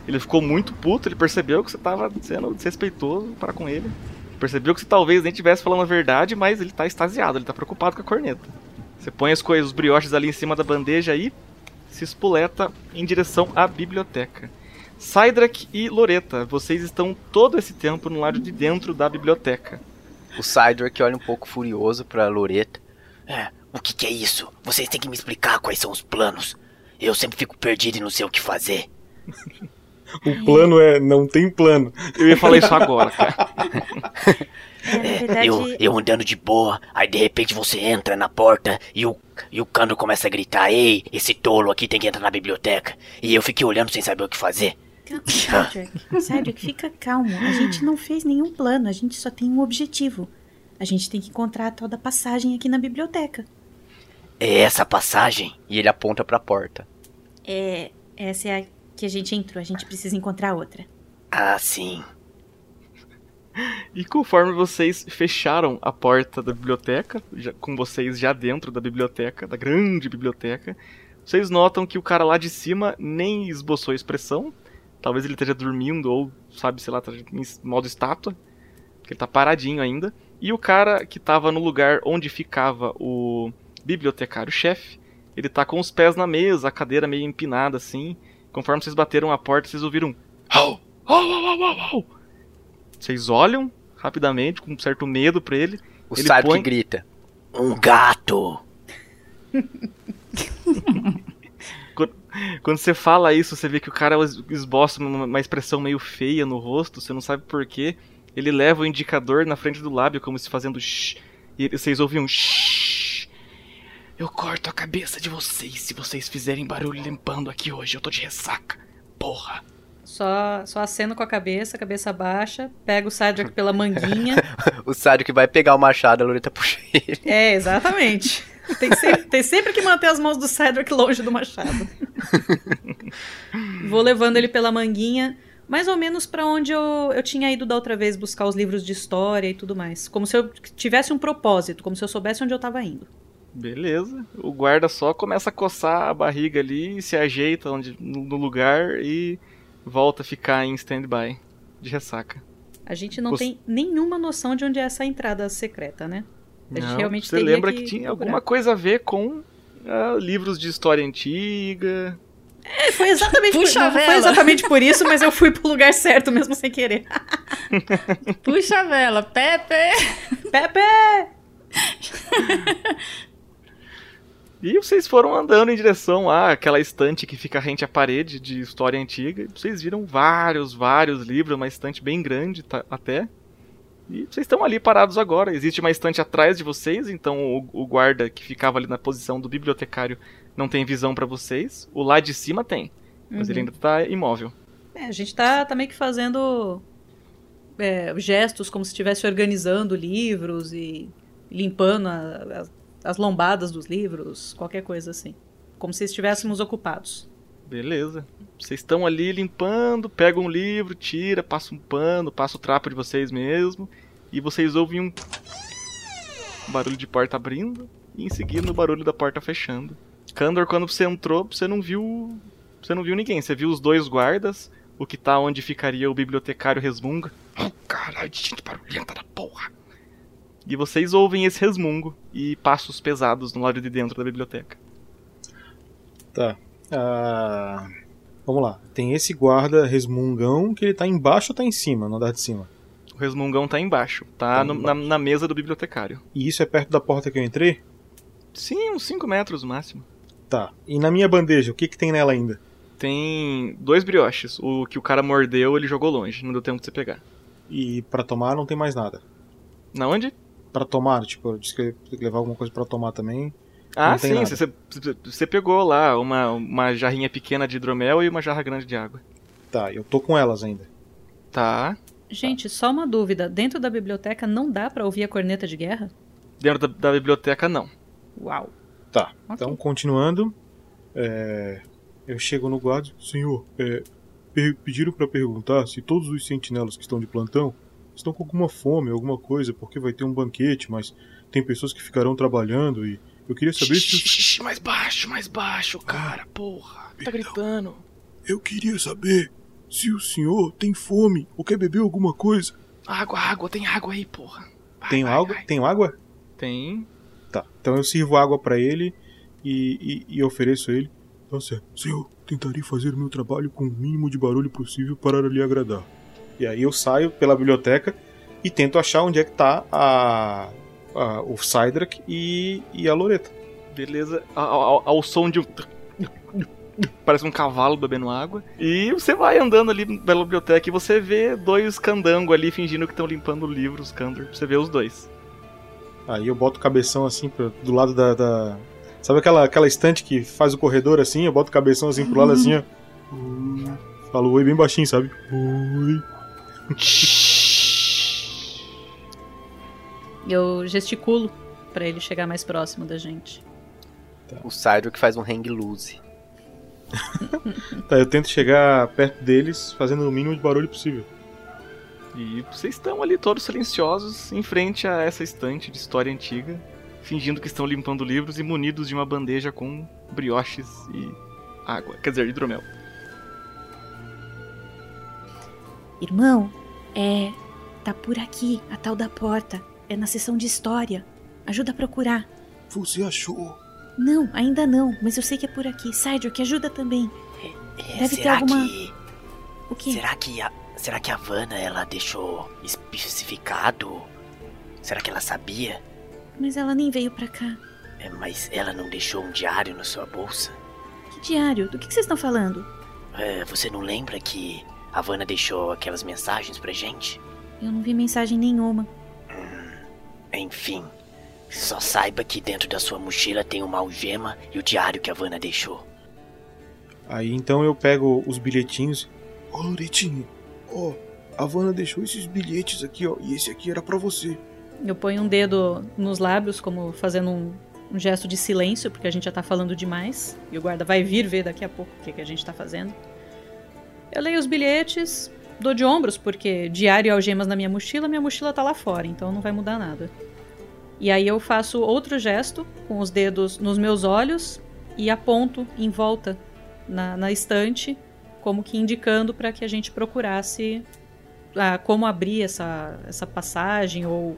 Ele ficou muito puto, ele percebeu que você tava sendo desrespeitoso para com ele. Percebeu que você talvez nem estivesse falando a verdade, mas ele tá extasiado, ele tá preocupado com a corneta. Você põe as coisas, os brioches ali em cima da bandeja e se espoleta em direção à biblioteca. Cydrak e Loreta, vocês estão todo esse tempo no lado de dentro da biblioteca. O Sidork olha um pouco furioso pra Loreta. É, o que, que é isso? Vocês têm que me explicar quais são os planos. Eu sempre fico perdido e não sei o que fazer. O plano é não tem plano. Eu ia falar isso agora, cara. É, verdade, Eu, eu andando de boa, aí de repente você entra na porta e o, e o Cando começa a gritar: Ei, esse tolo aqui tem que entrar na biblioteca. E eu fiquei olhando sem saber o que fazer. Cedric, Cedric, fica calmo. A gente não fez nenhum plano, a gente só tem um objetivo. A gente tem que encontrar a tal da passagem aqui na biblioteca. É essa passagem? E ele aponta pra porta. É, essa é a que a gente entrou, a gente precisa encontrar outra. Ah, sim. E conforme vocês fecharam a porta da biblioteca, já- com vocês já dentro da biblioteca, da grande biblioteca, vocês notam que o cara lá de cima nem esboçou expressão. Talvez ele esteja dormindo ou, sabe, sei lá, tá em modo estátua. Porque ele tá paradinho ainda. E o cara que tava no lugar onde ficava o bibliotecário-chefe, ele tá com os pés na mesa, a cadeira meio empinada assim. Conforme vocês bateram a porta, vocês ouviram um Au! Au, au, au, au, au! Vocês olham rapidamente, com um certo medo pra ele. O ele Sidork põe... grita. Um gato! Quando, você fala isso, você vê que o cara es- esboça uma, uma expressão meio feia no rosto, você não sabe porquê. Ele leva o indicador na frente do lábio, como se fazendo shh. E vocês ouvem um shh. Eu corto a cabeça de vocês se vocês fizerem barulho limpando aqui hoje. Eu tô de ressaca. Porra. Só, só aceno com a cabeça, cabeça baixa, pega o Cedric pela manguinha. O Sidork vai pegar o machado, a Loreta puxa ele. é, exatamente. Tem, ser- tem sempre que manter as mãos do Cedric longe do machado. Vou levando ele pela manguinha, mais ou menos pra onde eu, eu tinha ido da outra vez buscar os livros de história e tudo mais. Como se eu tivesse um propósito, como se eu soubesse onde eu tava indo. Beleza. O guarda só começa a coçar a barriga ali, se ajeita onde, no, lugar e volta a ficar em stand-by de ressaca. A gente não Você- tem nenhuma noção de onde é essa entrada secreta, né? A gente Não, realmente você teria lembra que que, tinha procurar. alguma coisa a ver com ah, livros de história antiga. É, foi exatamente, por, Puxa não, foi exatamente por isso, mas eu fui pro lugar certo mesmo sem querer. Puxa a vela, Pepe! Pepe! E vocês foram andando em direção àquela estante que fica rente à parede de história antiga. E vocês viram vários, vários livros, uma estante bem grande tá- até. E vocês estão ali parados agora. Existe uma estante atrás de vocês, então o, o guarda que ficava ali na posição do bibliotecário não tem visão pra vocês. O lá de cima tem, mas Uhum. ele ainda tá imóvel. É, a gente tá, tá meio que fazendo é, gestos como se estivesse organizando livros e limpando a- a- as lombadas dos livros, qualquer coisa assim. Como se estivéssemos ocupados. Beleza. Vocês estão ali limpando, pegam um livro, tira, passa um pano, passa o trapo de vocês mesmo. E vocês ouvem um barulho de porta abrindo. E em seguida o barulho da porta fechando. Candor, quando você entrou, você não viu. Você não viu ninguém. Você viu os dois guardas, o que tá onde ficaria o bibliotecário resmunga. Oh, caralho, de gente barulhenta da porra! E vocês ouvem esse resmungo e passos pesados no lado de dentro da biblioteca. Tá. Ah, vamos lá. Tem esse guarda resmungão que ele tá embaixo ou tá em cima, no andar de cima? O resmungão tá embaixo, tá, Tá no- embaixo. Na, na mesa do bibliotecário. E isso é perto da porta que eu entrei? Sim, uns 5 metros no máximo. Tá. E na minha bandeja, o que que tem nela ainda? Tem dois brioches. O que o cara mordeu, ele jogou longe. Não deu tempo de você pegar. E pra tomar não tem mais nada. Na onde? Pra tomar, tipo, eu disse que eu ia levar alguma coisa pra tomar também. Ah, sim. Você, pegou lá uma, uma jarrinha pequena de hidromel e uma jarra grande de água. Tá, eu tô com elas ainda. Tá. Gente, só uma dúvida. Dentro da biblioteca não dá pra ouvir a corneta de guerra? Dentro da, da biblioteca, não. Uau. Tá. Ok. Então, continuando. é, Eu chego no guarda. Senhor, é, pediram pra perguntar se todos os sentinelas que estão de plantão estão com alguma fome, alguma coisa, porque vai ter um banquete, mas tem pessoas que ficarão trabalhando e eu queria saber se. Shhh, mais baixo, mais baixo, cara. Porra. Tá gritando. Eu queria saber se o senhor tem fome ou quer beber alguma coisa. Água, água, tem água aí, porra. Vai, Tem vai, água? vai. Tem água? Tem. Tá. Então eu sirvo água pra ele e, e, e ofereço a ele. Tá certo. Senhor, tentarei fazer o meu trabalho com o mínimo de barulho possível para lhe agradar. E aí eu saio pela biblioteca e tento achar onde é que tá a, a- o Cydrak e, e a Loreta. Beleza. Ao, ao- ao som de um. Parece um cavalo bebendo água. E você vai andando ali pela biblioteca e você vê dois candangos ali fingindo que estão limpando livros, Candor. Você vê os dois. Aí eu boto o cabeção assim pro- do lado da, da- Sabe aquela, aquela estante que faz o corredor assim? Eu boto o cabeção assim pro lado assim, ó. Falo oi bem baixinho, sabe? Oi. Eu gesticulo pra ele chegar mais próximo da gente. O Cydric faz um hang loose. Tá, eu tento chegar perto deles fazendo o mínimo de barulho possível. E vocês estão ali todos silenciosos em frente a essa estante de história antiga, fingindo que estão limpando livros e munidos de uma bandeja com brioches e água. Quer dizer, hidromel. Irmão, é. Tá por aqui, a tal da porta. É na seção de história. Ajuda a procurar. Você achou? Não, ainda não, mas eu sei que é por aqui. Cydric, ajuda também. É, Deve ter será alguma- que. O quê? Será que a. Será que a Vanna ela deixou especificado? Será que ela sabia? Mas ela nem veio pra cá. É, mas ela não deixou um diário na sua bolsa? Que diário? Do que, que vocês estão falando? É, você não lembra que a Vanna deixou aquelas mensagens pra gente? Eu não vi mensagem nenhuma. Enfim, só saiba que dentro da sua mochila tem uma algema e o diário que a Vanna deixou. Aí então eu pego os bilhetinhos. Ô Loretinho, ó, a Vanna deixou esses bilhetes aqui, ó, e esse aqui era pra você. Eu ponho um dedo nos lábios, como fazendo um, um gesto de silêncio, porque a gente já tá falando demais. E o guarda vai vir ver daqui a pouco o que, que a gente tá fazendo. Eu leio os bilhetes, dou de ombros, porque diário e algemas na minha mochila, minha mochila tá lá fora, então não vai mudar nada. E aí eu faço outro gesto, com os dedos nos meus olhos, e aponto em volta na, na estante, como que indicando para que a gente procurasse ah, como abrir essa, essa passagem ou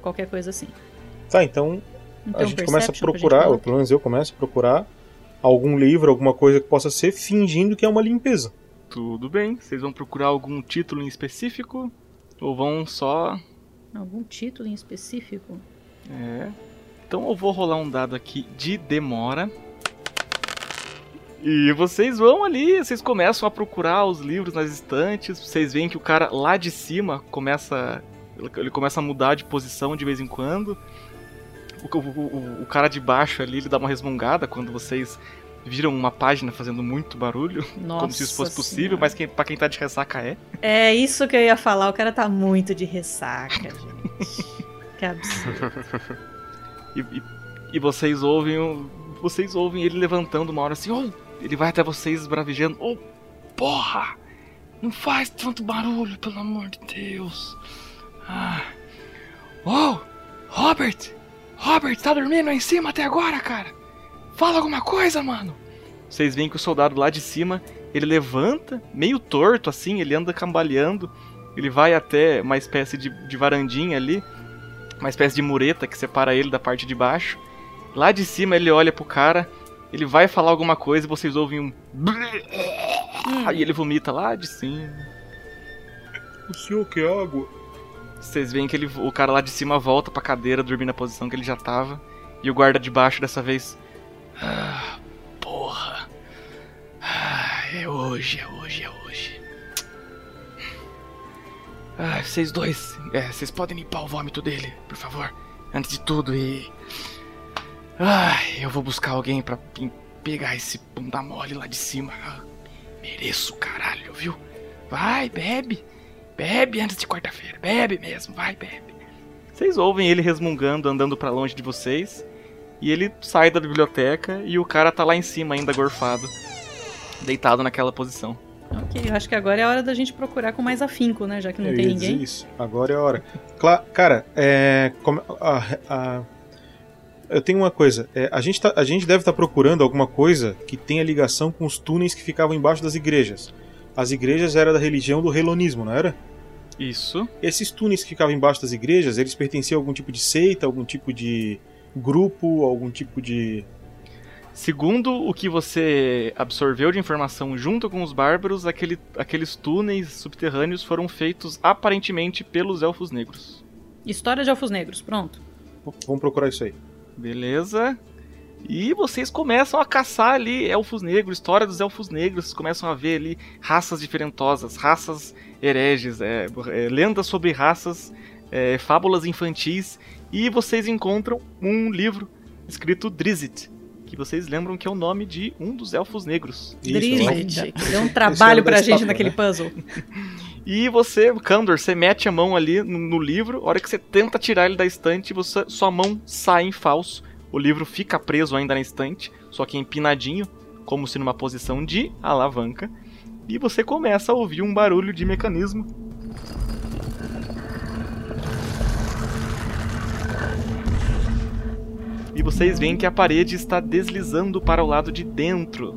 qualquer coisa assim. Tá, então Então, a gente começa a gente procurar, ou pelo menos eu começo a procurar algum livro, alguma coisa que possa ser fingindo que é uma limpeza. Tudo bem. Vocês vão procurar algum título em específico? Ou vão só. Algum título em específico? É. Então eu vou rolar um dado aqui de demora. E vocês vão ali, vocês começam a procurar os livros nas estantes. Vocês veem que o cara lá de cima começa. Ele começa a mudar de posição de vez em quando. O, o- o- o cara de baixo ali, ele dá uma resmungada quando vocês viram uma página fazendo muito barulho. como se isso fosse Nossa possível, Senhora. mas quem, pra quem tá de ressaca é. É isso que eu ia falar, o cara tá muito de ressaca, gente. que absurdo. E, e- e vocês ouvem vocês ouvem ele levantando uma hora assim, oh, ele vai até vocês bravejando, oh, porra! Não faz tanto barulho, pelo amor de Deus. Ah. Oh, Robert! Robert, tá dormindo aí em cima até agora, cara? Fala alguma coisa, mano! Vocês veem que o soldado lá de cima, ele levanta, meio torto assim, ele anda cambaleando. Ele vai até uma espécie de, de varandinha ali, uma espécie de mureta que separa ele da parte de baixo. Lá de cima ele olha pro cara, ele vai falar alguma coisa e vocês ouvem um. Aí ele vomita lá de cima. O senhor quer água? Vocês veem que ele, o cara lá de cima volta pra cadeira, dormir na posição que ele já tava. E o guarda de baixo dessa vez. Ah, porra. Ah, é hoje, é hoje, é hoje. Ah, vocês dois, é, vocês podem limpar o vômito dele, por favor. Antes de tudo e. Ah, eu vou buscar alguém pra pegar esse bunda mole lá de cima. Ah, mereço, caralho, viu? Vai, bebe. Bebe antes de quarta-feira. Bebe mesmo, vai, bebe. Vocês ouvem ele resmungando, andando pra longe de vocês. E ele sai da biblioteca e o cara tá lá em cima ainda gorfado. Deitado naquela posição. Ok, eu acho que agora é a hora da gente procurar com mais afinco, né? Já que não Eu tem ia dizer ninguém. Isso. Agora é a hora. Cla- cara, é. como- a- a- eu tenho uma coisa. É, a, gente tá- a gente deve estar procurando alguma coisa que tenha ligação com os túneis que ficavam embaixo das igrejas. As igrejas eram da religião do helonismo, não era? Isso. Esses túneis que ficavam embaixo das igrejas, eles pertenciam a algum tipo de seita, algum tipo de grupo, algum tipo de. Segundo o que você absorveu de informação junto com os bárbaros, aquele- aqueles túneis subterrâneos foram feitos aparentemente pelos elfos negros. História de Elfos Negros, pronto. Vamos procurar isso aí. Beleza? E vocês começam a caçar ali elfos negros, história dos elfos negros, vocês começam a ver ali raças diferentosas, raças hereges, é, é, lendas sobre raças, é, fábulas infantis, e vocês encontram um livro escrito Drizzt, que vocês lembram que é o nome de um dos elfos negros. Drizzt. Deu um trabalho pra gente naquele puzzle. E você, Candor, você mete a mão ali no, no livro, a hora que você tenta tirar ele da estante, você, sua mão sai em falso. O livro fica preso ainda na estante, só que empinadinho, como se numa posição de alavanca. E você começa a ouvir um barulho de mecanismo. E vocês veem que a parede está deslizando para o lado de dentro.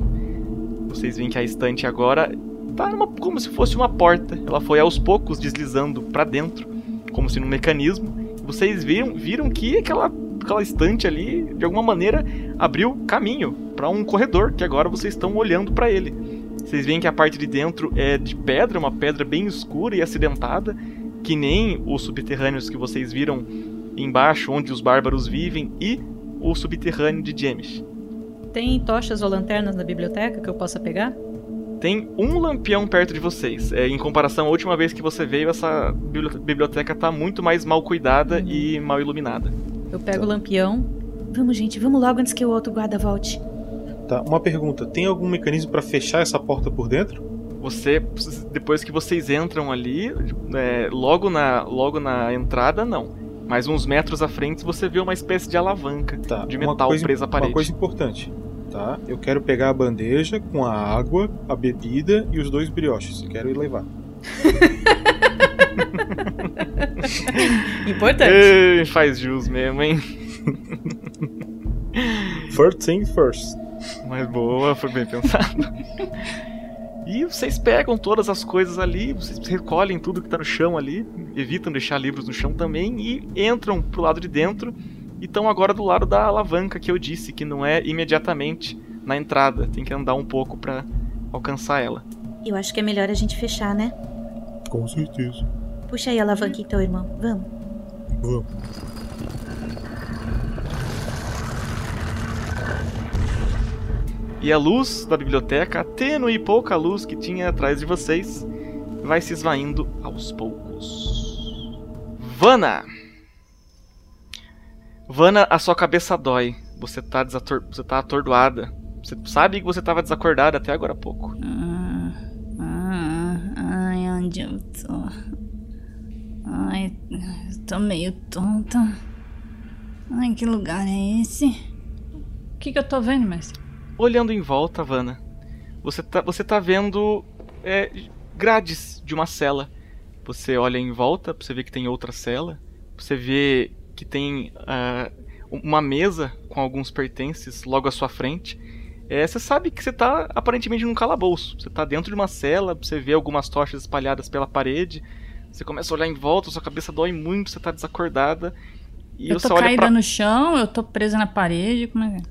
Vocês veem que a estante agora tá numa- como se fosse uma porta. Ela foi aos poucos deslizando para dentro, como se num mecanismo. Vocês viram, viram que aquela, aquela estante ali, de alguma maneira, abriu caminho para um corredor que agora vocês estão olhando para ele. Vocês veem que a parte de dentro é de pedra, uma pedra bem escura e acidentada, que nem os subterrâneos que vocês viram embaixo, onde os bárbaros vivem, e o subterrâneo de James. Tem tochas ou lanternas na biblioteca que eu possa pegar? Tem um lampião perto de vocês. É, em comparação à última vez que você veio, essa bibli- biblioteca tá muito mais mal cuidada e mal iluminada. Eu pego o lampião. Vamos, gente, vamos logo antes que o outro guarda volte. Tá, uma pergunta: tem algum mecanismo pra fechar essa porta por dentro? Você, depois que vocês entram ali, é, logo, na, logo na entrada, não. Mas uns metros à frente você vê uma espécie de alavanca de Uma metal coisa, presa à parede. Uma coisa importante, tá? Eu quero pegar a bandeja com a água, a bebida e os dois brioches. Quero ir levar. Importante. Ei, faz jus mesmo, hein? First thing first. Mas boa, foi bem pensado. E vocês pegam todas as coisas ali, vocês recolhem tudo que tá no chão ali, evitam deixar livros no chão também e entram pro lado de dentro e estão agora do lado da alavanca que eu disse, que não é imediatamente na entrada, tem que andar um pouco pra alcançar ela. Eu acho que é melhor a gente fechar, né? Com certeza. Puxa aí a alavanca então, irmão. Vamos. Vamos. E a luz da biblioteca, a tênue e pouca luz que tinha atrás de vocês, vai se esvaindo aos poucos. Vana! Vana, a sua cabeça dói. Você tá, desator... você tá atordoada. Você sabe que você estava desacordada até agora há pouco. Ah, ah, ai, onde eu tô? Ai, eu tô meio tonta. Ai, que lugar é esse? O que, que eu tô vendo, mestre? Olhando em volta, Vana, você tá, você tá vendo é, grades de uma cela. Você olha em volta, você vê que tem outra cela. Você vê que tem ah, uma mesa com alguns pertences logo à sua frente. É, você sabe que você está aparentemente num calabouço. Você está dentro de uma cela, você vê algumas tochas espalhadas pela parede. Você começa a olhar em volta, sua cabeça dói muito, você está desacordada. E eu tô caída pra... no chão, eu tô presa na parede, como é que é?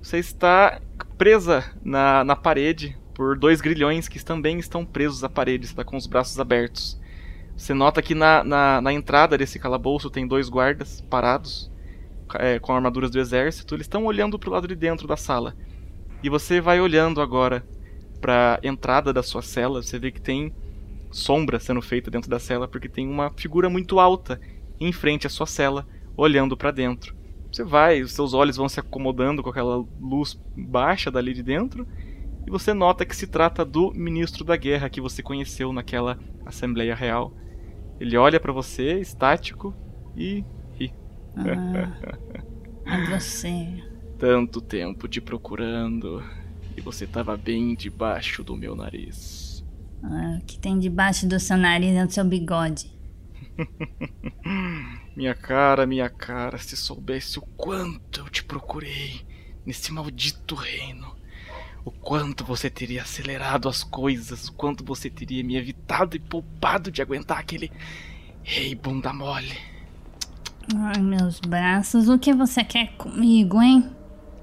Você está presa na, na parede por dois grilhões que também estão presos à parede, está com os braços abertos. Você nota que na, na, na entrada desse calabouço tem dois guardas parados, é, com armaduras do exército, eles estão olhando para o lado de dentro da sala. E você vai olhando agora para entrada da sua cela, você vê que tem sombra sendo feita dentro da cela, porque tem uma figura muito alta em frente à sua cela, olhando para dentro. Você vai, os seus olhos vão se acomodando com aquela luz baixa dali de dentro, e você nota que se trata do ministro da guerra que você conheceu naquela Assembleia Real. Ele olha para você, estático, e ri. Ah, você. Tanto tempo te procurando, e você tava bem debaixo do meu nariz. Ah, o que tem debaixo do seu nariz é o seu bigode. minha cara, minha cara, se soubesse o quanto eu te procurei nesse maldito reino. O quanto você teria acelerado as coisas, o quanto você teria me evitado e poupado de aguentar aquele rei bunda mole. Ai, meus braços, o que você quer comigo, hein?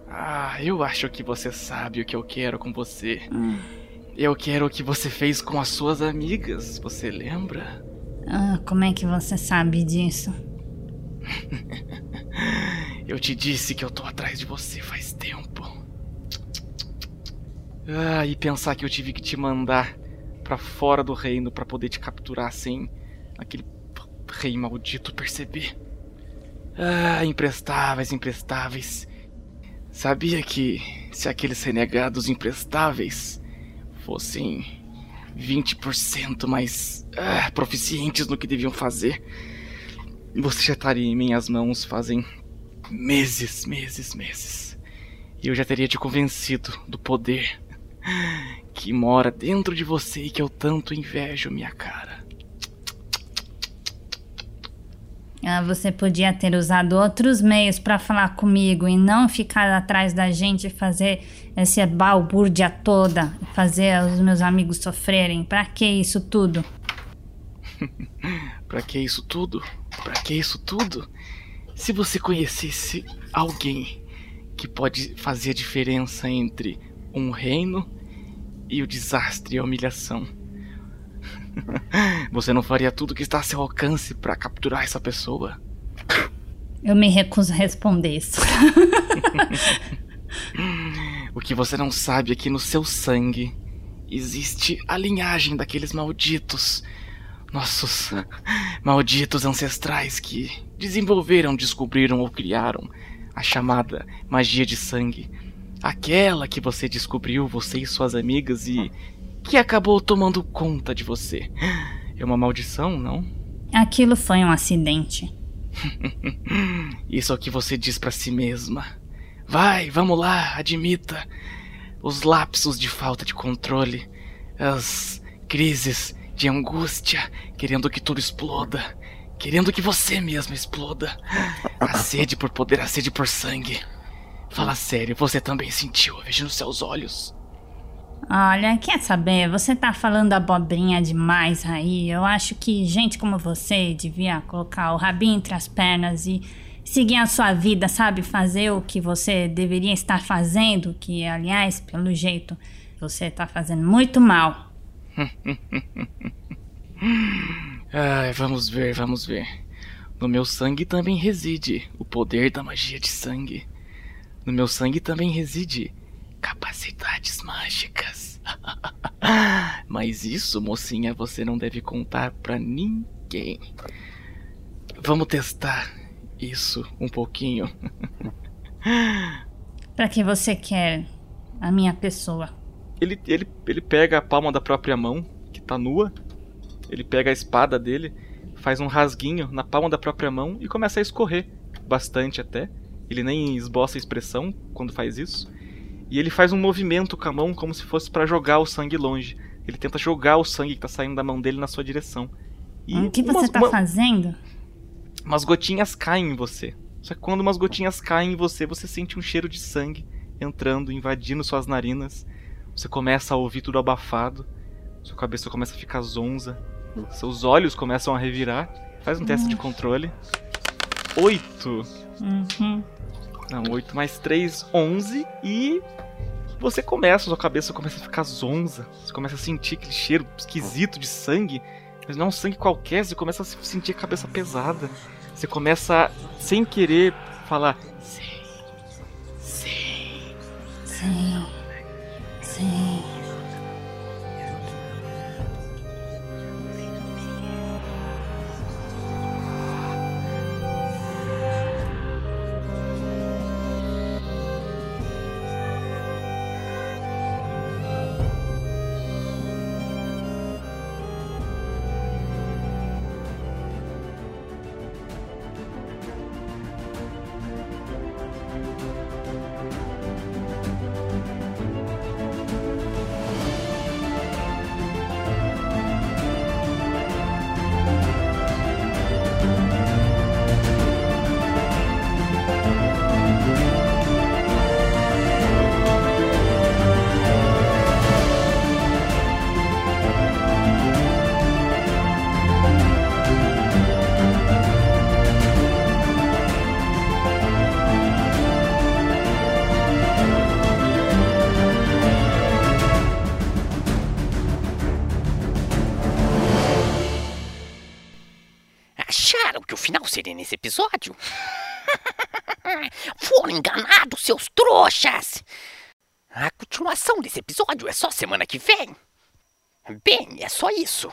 Ah, eu acho que você sabe o que eu quero com você. Hum. Eu quero o que você fez com as suas amigas, você lembra? Ah, como é que você sabe disso? eu te disse que eu tô atrás de você faz tempo. Ah, e pensar que eu tive que te mandar para fora do reino para poder te capturar sem aquele rei maldito perceber. Ah, imprestáveis, imprestáveis. Sabia que se aqueles renegados imprestáveis fossem 20% mais ah, proficientes no que deviam fazer. Você já estaria em minhas mãos fazem meses, meses, meses. E eu já teria te convencido do poder que mora dentro de você e que eu tanto invejo, minha cara. Ah, você podia ter usado outros meios para falar comigo e não ficar atrás da gente e fazer essa balbúrdia toda, fazer os meus amigos sofrerem. Para que isso tudo? para que isso tudo? Para que isso tudo? Se você conhecesse alguém que pode fazer a diferença entre um reino e o desastre e a humilhação Você não faria tudo que está a seu alcance para capturar essa pessoa? Eu me recuso a responder isso. o que você não sabe é que no seu sangue existe a linhagem daqueles malditos. Nossos malditos ancestrais que desenvolveram, descobriram ou criaram a chamada magia de sangue. Aquela que você descobriu, você e suas amigas, e que acabou tomando conta de você. É uma maldição, não? Aquilo foi um acidente. Isso é o que você diz para si mesma. Vai, vamos lá, admita. Os lapsos de falta de controle, as crises de angústia, querendo que tudo exploda, querendo que você mesma exploda. A sede por poder, a sede por sangue. Fala sério, você também sentiu, vejo nos seus olhos. Olha, quer saber? Você tá falando abobrinha demais aí. Eu acho que gente como você devia colocar o rabinho entre as pernas e seguir a sua vida, sabe? Fazer o que você deveria estar fazendo, que aliás, pelo jeito, você tá fazendo muito mal. Ai, vamos ver, vamos ver. No meu sangue também reside o poder da magia de sangue. No meu sangue também reside capacidades mágicas. Mas isso, mocinha, você não deve contar pra ninguém. Vamos testar isso um pouquinho. pra que você quer a minha pessoa? Ele, ele, ele pega a palma da própria mão, que tá nua. Ele pega a espada dele, faz um rasguinho na palma da própria mão e começa a escorrer. Bastante até. Ele nem esboça a expressão quando faz isso. E ele faz um movimento com a mão como se fosse para jogar o sangue longe. Ele tenta jogar o sangue que tá saindo da mão dele na sua direção. E o que você tá uma, fazendo? Umas gotinhas caem em você. Só que quando umas gotinhas caem em você, você sente um cheiro de sangue entrando, invadindo suas narinas. Você começa a ouvir tudo abafado. Sua cabeça começa a ficar zonza. Seus olhos começam a revirar. Faz um teste de controle. Oito. Uhum. Não, 8 mais 3, 11. E você começa, sua cabeça começa a ficar zonza. Você começa a sentir aquele cheiro esquisito de sangue. Mas não é um sangue qualquer, você começa a sentir a cabeça pesada. Você começa, sem querer, falar. Sim. Sim. Sim. Isso.